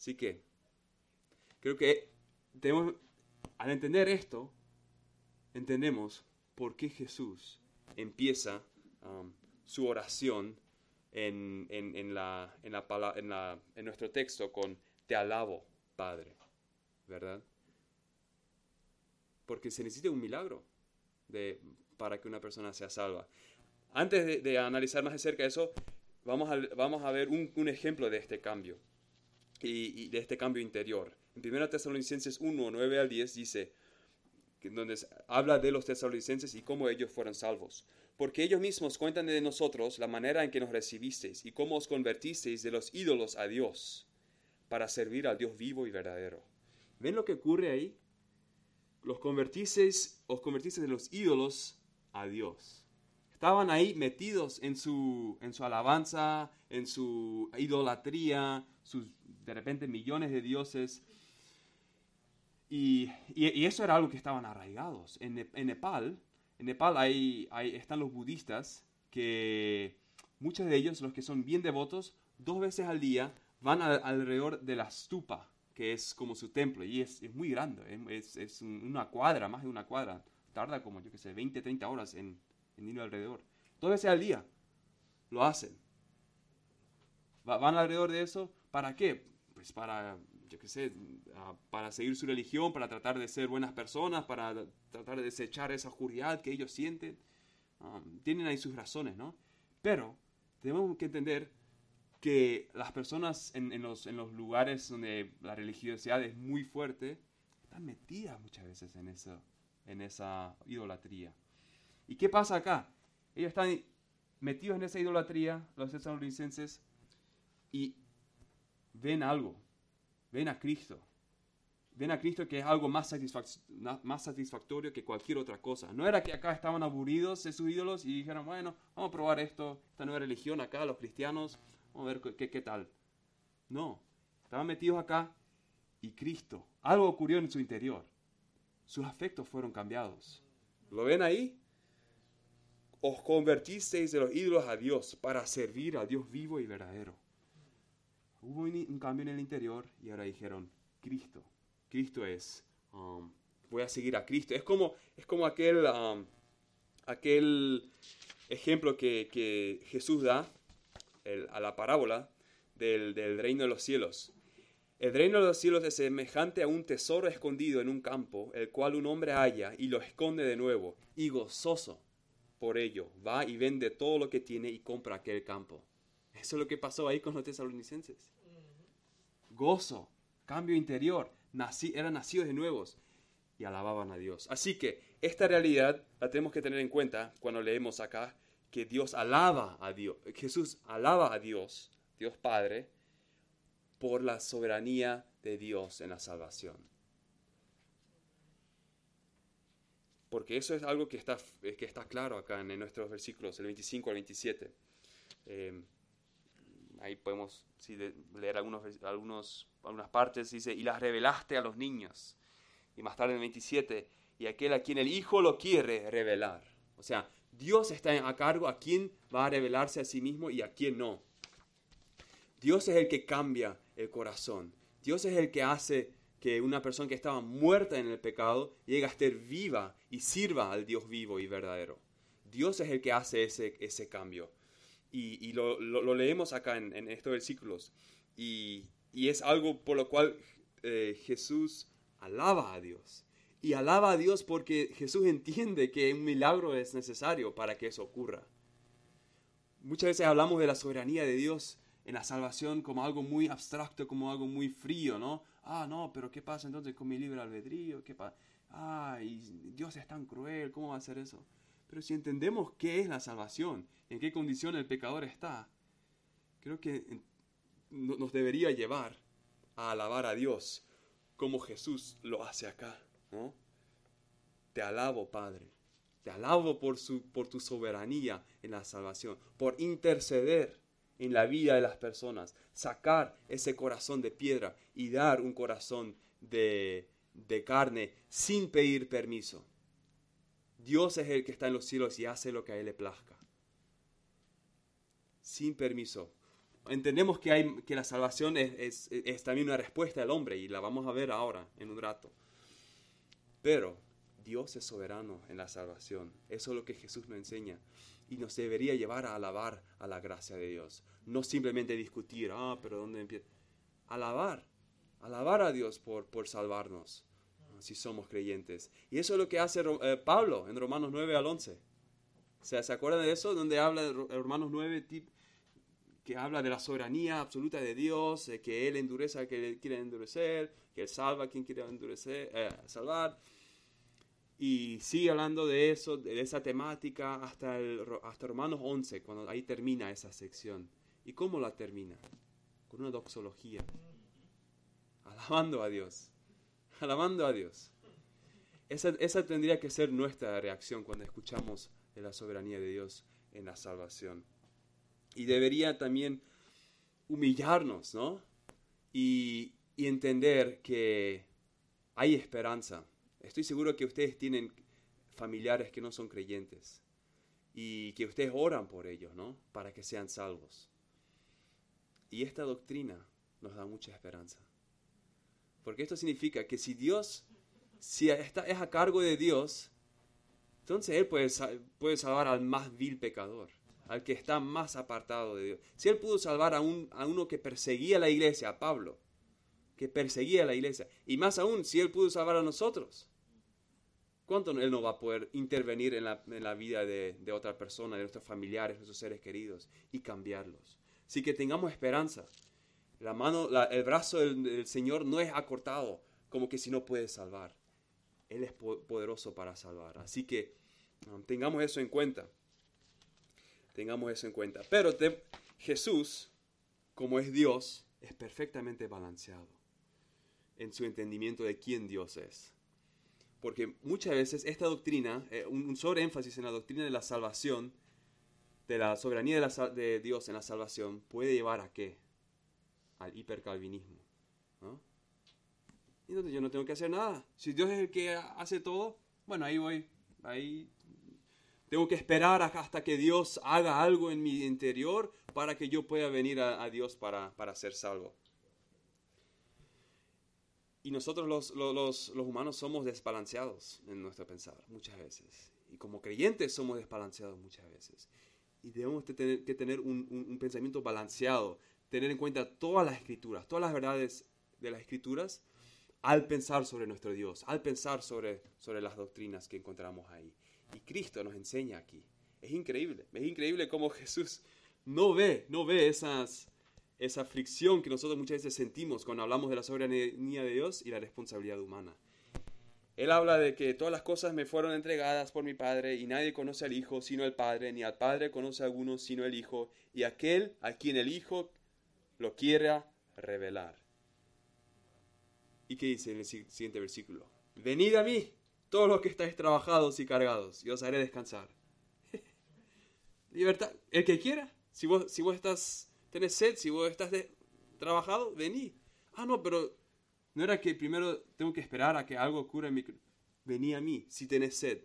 Así que creo que tenemos, al entender esto, entendemos por qué Jesús empieza um, su oración en, en, la, en, la, en, nuestro texto con te alabo, Padre, ¿verdad? Porque se necesita un milagro de, para que una persona sea salva. Antes de, analizar más de eso, vamos a, vamos a ver un ejemplo de este cambio y, de este cambio interior. En 1 Tesalonicenses 1, 9 al 10 dice, donde habla de los tesalonicenses y cómo ellos fueron salvos. Porque ellos mismos cuentan de nosotros la manera en que nos recibisteis y cómo os convertisteis de los ídolos a Dios para servir al Dios vivo y verdadero. ¿Ven lo que ocurre ahí? Los convertisteis, os convertisteis de los ídolos a Dios. Estaban ahí metidos en su, en su alabanza, en su idolatría, sus de repente millones de dioses y, eso era algo que estaban arraigados. En, Nepal, en Nepal hay, están los budistas que muchos de ellos, los que son bien devotos, dos veces al día van alrededor de la stupa, que es como su templo, y es, muy grande, es, es, una cuadra, más de una cuadra. Tarda como, yo que sé, 20, 30 horas en, en ir alrededor. Dos veces al día lo hacen. van alrededor de eso, ¿para qué? Pues para yo qué sé, para seguir su religión, para tratar de ser buenas personas, para tratar de desechar esa oscuridad que ellos sienten. Um, tienen ahí sus razones, ¿no? Pero tenemos que entender que las personas en, los, en los lugares donde la religiosidad es muy fuerte, están metidas muchas veces en, eso, en esa idolatría. ¿Y qué pasa acá? Ellos están metidos en esa idolatría, los estadounidenses, y ven algo, ven a Cristo. Ven a Cristo que es algo más, más satisfactorio que cualquier otra cosa. No era que acá estaban aburridos de sus ídolos y dijeron, bueno, vamos a probar esto, esta nueva religión acá, los cristianos, vamos a ver qué, qué tal. No, estaban metidos acá y Cristo, algo ocurrió en su interior. Sus afectos fueron cambiados. ¿Lo ven ahí? Os convertisteis de los ídolos a Dios para servir a Dios vivo y verdadero. Hubo un, cambio en el interior y ahora dijeron, Cristo, Cristo es, um, voy a seguir a Cristo. Es como, es como aquel, um, aquel ejemplo que, Jesús da a la parábola del, del reino de los cielos. El reino de los cielos es semejante a un tesoro escondido en un campo, el cual un hombre halla y lo esconde de nuevo, y gozoso por ello, va y vende todo lo que tiene y compra aquel campo. Eso es lo que pasó ahí con los tesalonicenses. Gozo, cambio interior, nací, eran nacidos de nuevos y alababan a Dios. Así que esta realidad la tenemos que tener en cuenta cuando leemos acá que Dios alaba a Dios, Jesús alaba a Dios, Dios Padre, por la soberanía de Dios en la salvación. Porque eso es algo que está, que está claro acá en nuestros versículos, el 25 al 27 ahí podemos leer algunos, algunos, algunas partes, dice, y las revelaste a los niños. Y más tarde en el 27, y aquel a quien el Hijo lo quiere revelar. O sea, Dios está a cargo a quién va a revelarse a sí mismo y a quién no. Dios es el que cambia el corazón. Dios es el que hace que una persona que estaba muerta en el pecado llegue a estar viva y sirva al Dios vivo y verdadero. Dios es el que hace ese, ese cambio y, lo, leemos acá en, estos versículos. Y, es algo por lo cual eh, Jesús alaba a Dios. Y alaba a Dios porque Jesús entiende que un milagro es necesario para que eso ocurra. Muchas veces hablamos de la soberanía de Dios en la salvación como algo muy abstracto, como algo muy frío, ¿no? Ah, no, pero ¿qué pasa entonces con mi libre albedrío? ¿Qué pasa? Ah, Dios es tan cruel, ¿cómo va a hacer eso? Pero si entendemos qué es la salvación, en qué condición el pecador está, creo que nos debería llevar a alabar a Dios como Jesús lo hace acá. Te alabo, Padre. Te alabo por, su, por tu soberanía en la salvación, por interceder en la vida de las personas, sacar ese corazón de piedra y dar un corazón de, de carne sin pedir permiso. Dios es el que está en los cielos y hace lo que a Él le plazca. Sin permiso. Entendemos que, hay, que la salvación es, es, también una respuesta del hombre y la vamos a ver ahora en un rato. Pero Dios es soberano en la salvación. Eso es lo que Jesús nos enseña. Y nos debería llevar a alabar a la gracia de Dios. No simplemente discutir, ah, pero ¿dónde empieza? Alabar. Alabar a Dios por, por salvarnos si somos creyentes. Y eso es lo que hace eh, Pablo en Romanos 9 al 11. O sea, ¿se acuerdan de eso? Donde habla de Romanos 9, que habla de la soberanía absoluta de Dios, que Él endurece a quien quiere endurecer, que Él salva a quien quiere endurecer, eh, salvar. Y sigue hablando de eso, de esa temática, hasta, el, hasta Romanos 11, cuando ahí termina esa sección. ¿Y cómo la termina? Con una doxología, alabando a Dios alabando a Dios. Esa, tendría que ser nuestra reacción cuando escuchamos de la soberanía de Dios en la salvación. Y debería también humillarnos, ¿no? Y, y entender que hay esperanza. Estoy seguro que ustedes tienen familiares que no son creyentes y que ustedes oran por ellos, ¿no? Para que sean salvos. Y esta doctrina nos da mucha esperanza. Porque esto significa que si Dios, si está, es a cargo de Dios, entonces Él puede, puede salvar al más vil pecador, al que está más apartado de Dios. Si Él pudo salvar a, un, a uno que perseguía la iglesia, a Pablo, que perseguía la iglesia, y más aún, si Él pudo salvar a nosotros, ¿cuánto Él no va a poder intervenir en la, en la vida de, de, otra persona, de nuestros familiares, nuestros seres queridos, y cambiarlos? Así que tengamos esperanza. La mano, el brazo del, Señor no es acortado como que si no puede salvar. Él es poderoso para salvar. Así que um, tengamos eso en cuenta. Tengamos eso en cuenta. Pero Jesús, como es Dios, es perfectamente balanceado en su entendimiento de quién Dios es. Porque muchas veces esta doctrina, eh, un, sobreénfasis en la doctrina de la salvación, de la soberanía de, de Dios en la salvación, puede llevar a qué? al hipercalvinismo. ¿no? Entonces yo no tengo que hacer nada. Si Dios es el que hace todo, bueno, ahí voy. Ahí tengo que esperar hasta que Dios haga algo en mi interior para que yo pueda venir a, Dios para, para, ser salvo. Y nosotros los, los, los, humanos somos desbalanceados en nuestro pensar muchas veces. Y como creyentes somos desbalanceados muchas veces. Y debemos tener, que tener un, un pensamiento balanceado tener en cuenta todas las escrituras, todas las verdades de las escrituras al pensar sobre nuestro Dios, al pensar sobre, sobre las doctrinas que encontramos ahí. Y Cristo nos enseña aquí. Es increíble, es increíble cómo Jesús no ve, no ve esas, esa fricción que nosotros muchas veces sentimos cuando hablamos de la soberanía de Dios y la responsabilidad humana. Él habla de que todas las cosas me fueron entregadas por mi Padre y nadie conoce al Hijo sino el Padre, ni al Padre conoce a alguno sino el Hijo, y aquel a quien el Hijo lo quiera revelar. ¿Y qué dice en el siguiente versículo? Venid a mí, todos los que estáis trabajados y cargados, y os haré descansar. [LAUGHS] Libertad, el que quiera. Si vos, si vos estás, tenés sed, si vos estás de, trabajado, vení. Ah, no, pero no era que primero tengo que esperar a que algo ocurra en mi... Vení a mí, si tenés sed.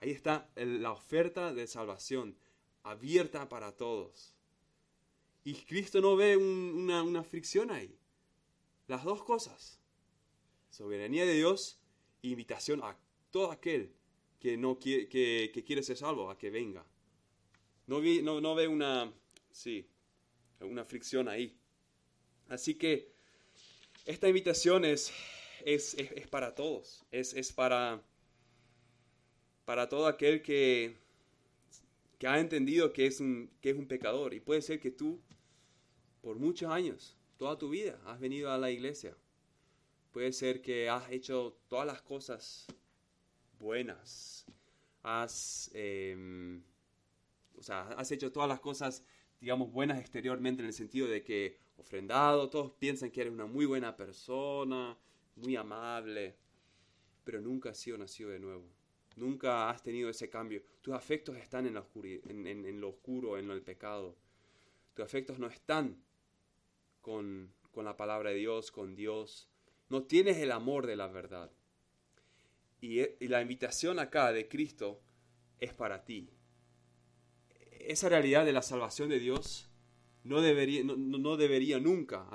Ahí está la oferta de salvación, abierta para todos. Y Cristo no ve una, fricción ahí. Las dos cosas. Soberanía de Dios invitación a todo aquel que, no quiere, que, quiere ser salvo, a que venga. No, ve una, sí, una fricción ahí. Así que esta invitación es, es, para todos, es, es, para, para todo aquel que, que ha entendido que es, un, que es un pecador. Y puede ser que tú por muchos años, toda tu vida, has venido a la iglesia. Puede ser que has hecho todas las cosas buenas. Has, em, o sea, has hecho todas las cosas, digamos, buenas exteriormente en el sentido de que ofrendado, todos piensan que eres una muy buena persona, muy amable, pero nunca has sido nacido de nuevo. Nunca has tenido ese cambio. Tus afectos están en, la en, en lo oscuro, en el pecado tus afectos no están con, con la palabra de Dios, con Dios. No tienes el amor de la verdad. Y, y la invitación acá de Cristo es para ti. Esa realidad de la salvación de Dios no debería, no, no debería nunca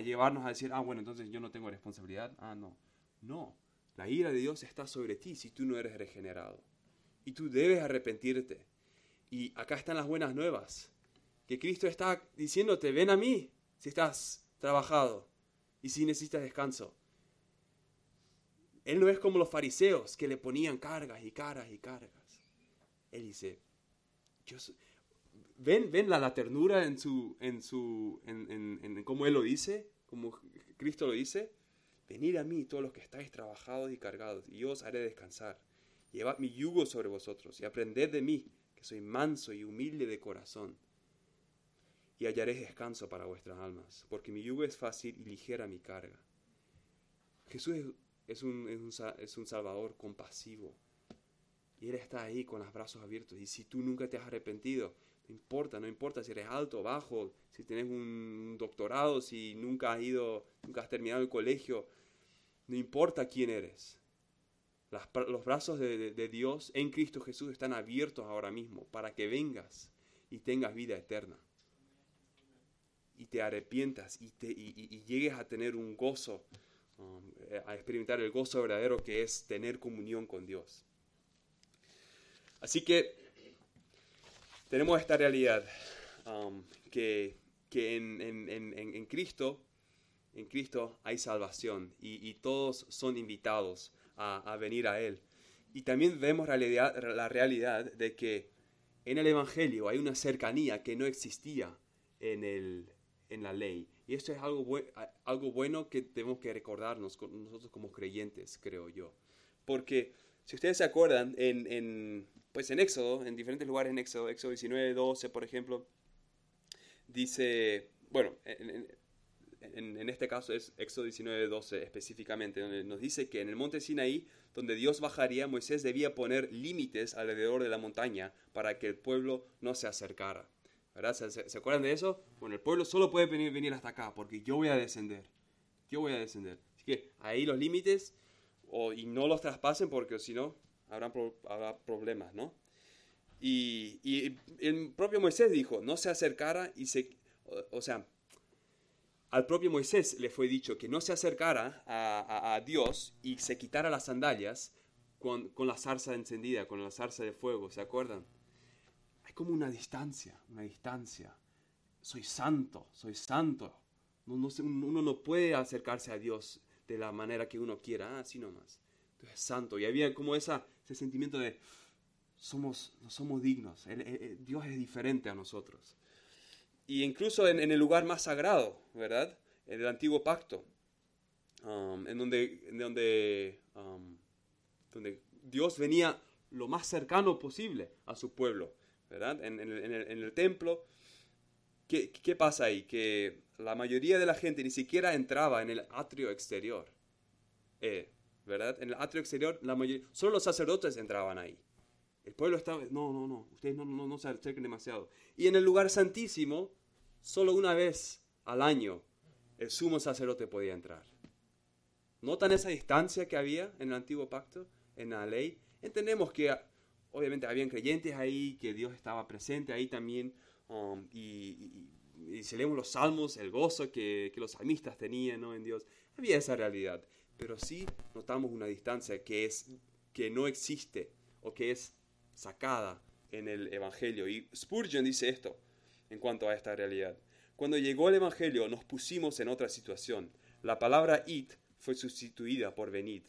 llevarnos a decir, ah, bueno, entonces yo no tengo responsabilidad. Ah, no. No. La ira de Dios está sobre ti si tú no eres regenerado. Y tú debes arrepentirte. Y acá están las buenas nuevas. Que Cristo está diciéndote, ven a mí si estás trabajado y si necesitas descanso. Él no es como los fariseos que le ponían cargas y cargas y cargas. Él dice, yo ¿ven, ven la, ternura en su, en su, en, en, cómo Él lo dice, como Cristo lo dice. Venid a mí todos los que estáis trabajados y cargados, y yo os haré descansar. Llevad mi yugo sobre vosotros y aprended de mí, que soy manso y humilde de corazón, y hallaréis descanso para vuestras almas, porque mi yugo es fácil y ligera mi carga. Jesús es un, es un, Salvador compasivo, y Él está ahí con los brazos abiertos, y si tú nunca te has arrepentido, no importa, no importa si eres alto bajo, si tienes un doctorado, si nunca has ido, nunca has terminado el colegio, no importa quién eres los brazos de, Dios en Cristo Jesús están abiertos ahora mismo para que vengas y tengas vida eterna. Y te arrepientas y, llegues a tener un gozo, um, a experimentar el gozo verdadero que es tener comunión con Dios. Así que tenemos esta realidad um, que, en, Cristo, en Cristo hay salvación y todos son invitados a, venir a Él. Y también vemos realidad, la realidad de que en el Evangelio hay una cercanía que no existía en, el, en la ley. Y esto es algo, algo bueno que tenemos que recordarnos nosotros como creyentes, creo yo. Porque si ustedes se acuerdan, en, en, pues en Éxodo, en diferentes lugares en Éxodo, Éxodo 19, 12, por ejemplo, dice, bueno, en, este caso es Éxodo 19:12 específicamente, donde nos dice que en el monte Sinaí, donde Dios bajaría, Moisés debía poner límites alrededor de la montaña para que el pueblo no se acercara. ¿Verdad? ¿Se, acuerdan de eso? Bueno, el pueblo solo puede venir, venir hasta acá porque yo voy a descender. Yo voy a descender. Así que ahí los límites y no los traspasen porque si no habrá, problemas, ¿no? Y, y, el propio Moisés dijo, no se acercara y se... o sea, al propio Moisés le fue dicho que no se acercara a, Dios y se quitara las sandalias con, la zarza encendida, con la zarza de fuego, ¿se acuerdan? Hay como una distancia, una distancia. Soy santo, soy santo. uno no puede acercarse a Dios de la manera que uno quiera, así nomás. Santo. Y había como ese sentimiento de, somos, no somos dignos, Dios es diferente a nosotros y incluso en, el lugar más sagrado, ¿verdad? En el antiguo pacto, um, en donde, en donde, um, donde Dios venía lo más cercano posible a su pueblo, ¿verdad? En, el, templo. ¿Qué, ¿Qué, pasa ahí? Que la mayoría de la gente ni siquiera entraba en el atrio exterior, eh, ¿verdad? En el atrio exterior, la mayoría, solo los sacerdotes entraban ahí. El pueblo estaba, no, no, no, ustedes no, no, no se acerquen demasiado. Y en el lugar santísimo, solo una vez al año, el sumo sacerdote podía entrar. ¿Notan esa distancia que había en el antiguo pacto, en la ley? Entendemos que obviamente habían creyentes ahí, que Dios estaba presente ahí también, um, y, y, si leemos los salmos, el gozo que, que los salmistas tenían en Dios, había esa realidad. Pero sí notamos una distancia que, es, que no existe o que es sacada en el Evangelio. Y Spurgeon dice esto en cuanto a esta realidad. Cuando llegó el Evangelio nos pusimos en otra situación. La palabra it fue sustituida por venid.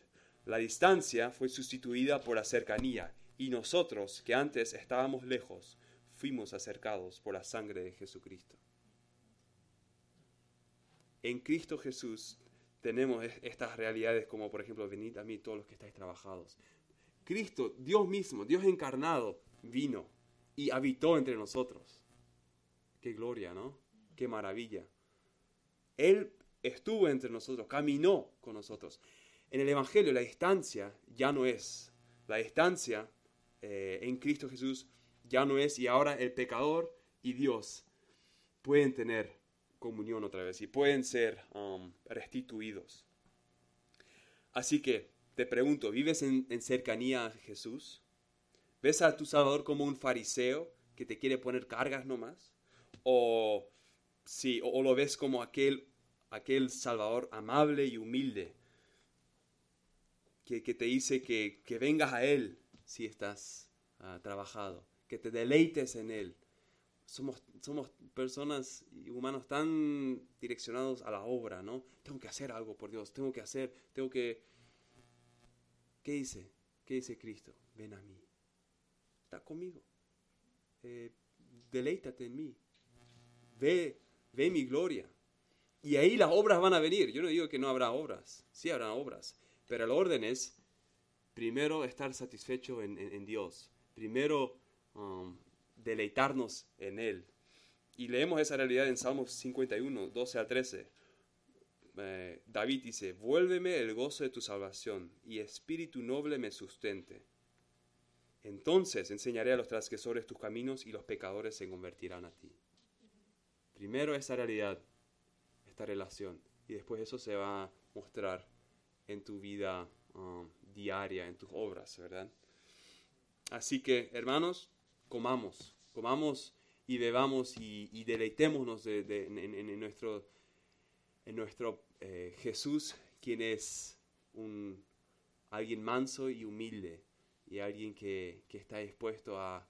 La distancia fue sustituida por la cercanía. Y nosotros, que antes estábamos lejos, fuimos acercados por la sangre de Jesucristo. En Cristo Jesús tenemos estas realidades como por ejemplo, venid a mí todos los que estáis trabajados. Cristo, Dios mismo, Dios encarnado, vino y habitó entre nosotros. Qué gloria, ¿no? Qué maravilla. Él estuvo entre nosotros, caminó con nosotros. En el Evangelio la distancia ya no es. La distancia eh, en Cristo Jesús ya no es y ahora el pecador y Dios pueden tener comunión otra vez y pueden ser um, restituidos. Así que te pregunto, ¿vives en, cercanía a Jesús? ¿Ves a tu Salvador como un fariseo que te quiere poner cargas nomás? ¿O, sí, o, lo ves como aquel, aquel Salvador amable y humilde que, te dice que, vengas a Él si estás ah, trabajado, que te deleites en Él? Somos, somos personas y humanos tan direccionados a la obra, ¿no? Tengo que hacer algo por Dios, tengo que hacer, tengo que... ¿Qué dice? ¿Qué dice Cristo? Ven a mí. Está conmigo. Eh, deleítate en mí. Ve, ve mi gloria. Y ahí las obras van a venir. Yo no digo que no habrá obras. Sí habrá obras. Pero el orden es primero estar satisfecho en, Dios. Primero um, deleitarnos en Él. Y leemos esa realidad en Salmos 51, 12 a 13. Eh, David dice, vuélveme el gozo de tu salvación y espíritu noble me sustente. Entonces enseñaré a los transgresores tus caminos y los pecadores se convertirán a ti. Primero esa realidad, esta relación, y después eso se va a mostrar en tu vida um, diaria, en tus obras, ¿verdad? Así que, hermanos, comamos, comamos y bebamos y, deleitémonos en, nuestro, en nuestro eh, Jesús, quien es un, alguien manso y humilde y alguien que, está dispuesto a,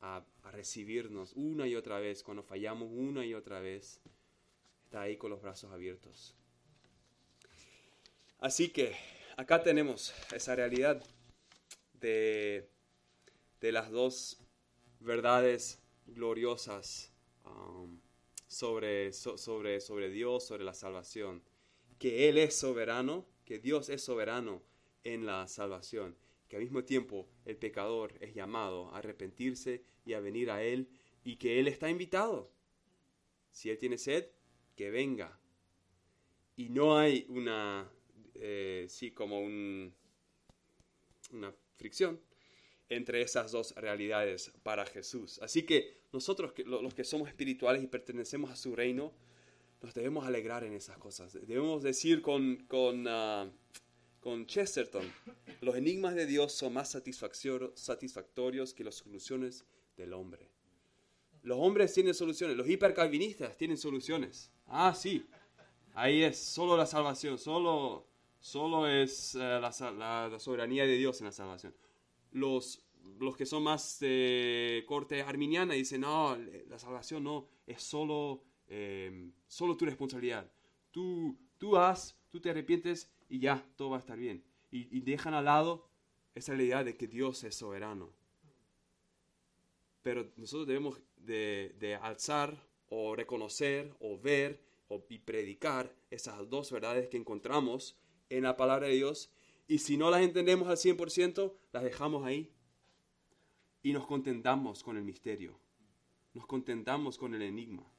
a, recibirnos una y otra vez, cuando fallamos una y otra vez, está ahí con los brazos abiertos. Así que acá tenemos esa realidad de, de las dos verdades gloriosas um, sobre, sobre, sobre Dios, sobre la salvación. Que Él es soberano, que Dios es soberano en la salvación. Que al mismo tiempo el pecador es llamado a arrepentirse y a venir a Él y que Él está invitado. Si Él tiene sed, que venga. Y no hay una, eh, sí, como un, una fricción entre esas dos realidades para Jesús. Así que nosotros, los que somos espirituales y pertenecemos a su reino, nos debemos alegrar en esas cosas. Debemos decir con, con, ah, Chesterton, los enigmas de Dios son más satisfactorios que las soluciones del hombre. Los hombres tienen soluciones, los hipercalvinistas tienen soluciones. Ah, sí, ahí es, solo la salvación, solo, solo es eh, la, la soberanía de Dios en la salvación los, los que son más de corte arminiana dicen, no, la salvación no, es solo, eh, solo tu responsabilidad. Tú, tú haz, tú te arrepientes y ya, todo va a estar bien. Y, dejan al lado esa realidad de que Dios es soberano. Pero nosotros debemos de, de alzar o reconocer o ver o, y predicar esas dos verdades que encontramos en la palabra de Dios y si no las entendemos al 100%, las dejamos ahí. Y nos contentamos con el misterio. Nos contentamos con el enigma.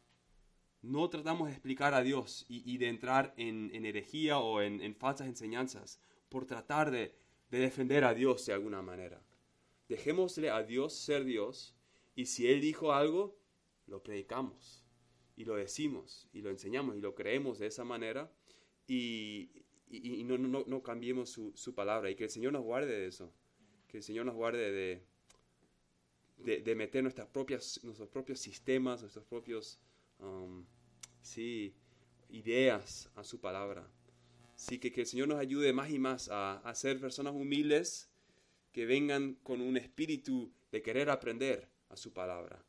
No tratamos de explicar a Dios y, de entrar en, herejía o en, falsas enseñanzas por tratar de, de defender a Dios de alguna manera. Dejémosle a Dios ser Dios y si Él dijo algo, lo predicamos y lo decimos y lo enseñamos y lo creemos de esa manera y, y, no, no, no, cambiemos su, su, palabra y que el Señor nos guarde de eso, que el Señor nos guarde de, de, de meter nuestras propias, nuestros propios sistemas, nuestros propios um, sí, ideas a su palabra. Sí, que, que, el Señor nos ayude más y más a, a ser personas humildes que vengan con un espíritu de querer aprender a su palabra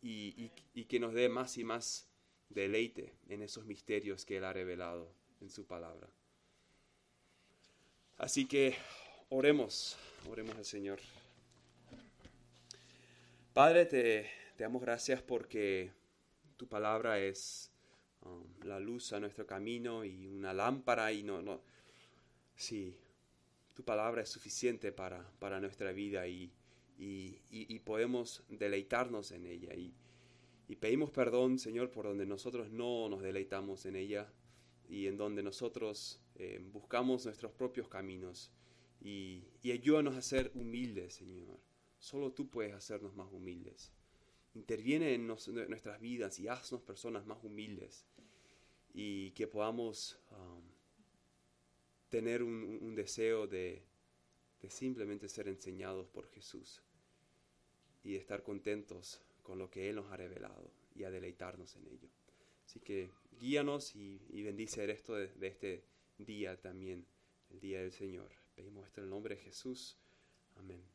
y, y, y que nos dé más y más deleite en esos misterios que Él ha revelado en su palabra. Así que oremos, oremos al Señor. Padre, te, damos gracias porque tu palabra es um, la luz a nuestro camino y una lámpara y no, no, sí, tu palabra es suficiente para, para nuestra vida y, y, y, podemos deleitarnos en ella. Y, y pedimos perdón, Señor, por donde nosotros no nos deleitamos en ella y en donde nosotros eh, buscamos nuestros propios caminos y, ayúdanos a ser humildes, Señor. Solo tú puedes hacernos más humildes. interviene en nuestras vidas y haznos personas más humildes y que podamos um, tener un, deseo de, de, simplemente ser enseñados por Jesús y estar contentos con lo que Él nos ha revelado y a deleitarnos en ello. Así que guíanos y, bendice esto de, de este día también, el día del Señor. Pedimos esto en el nombre de Jesús. Amén.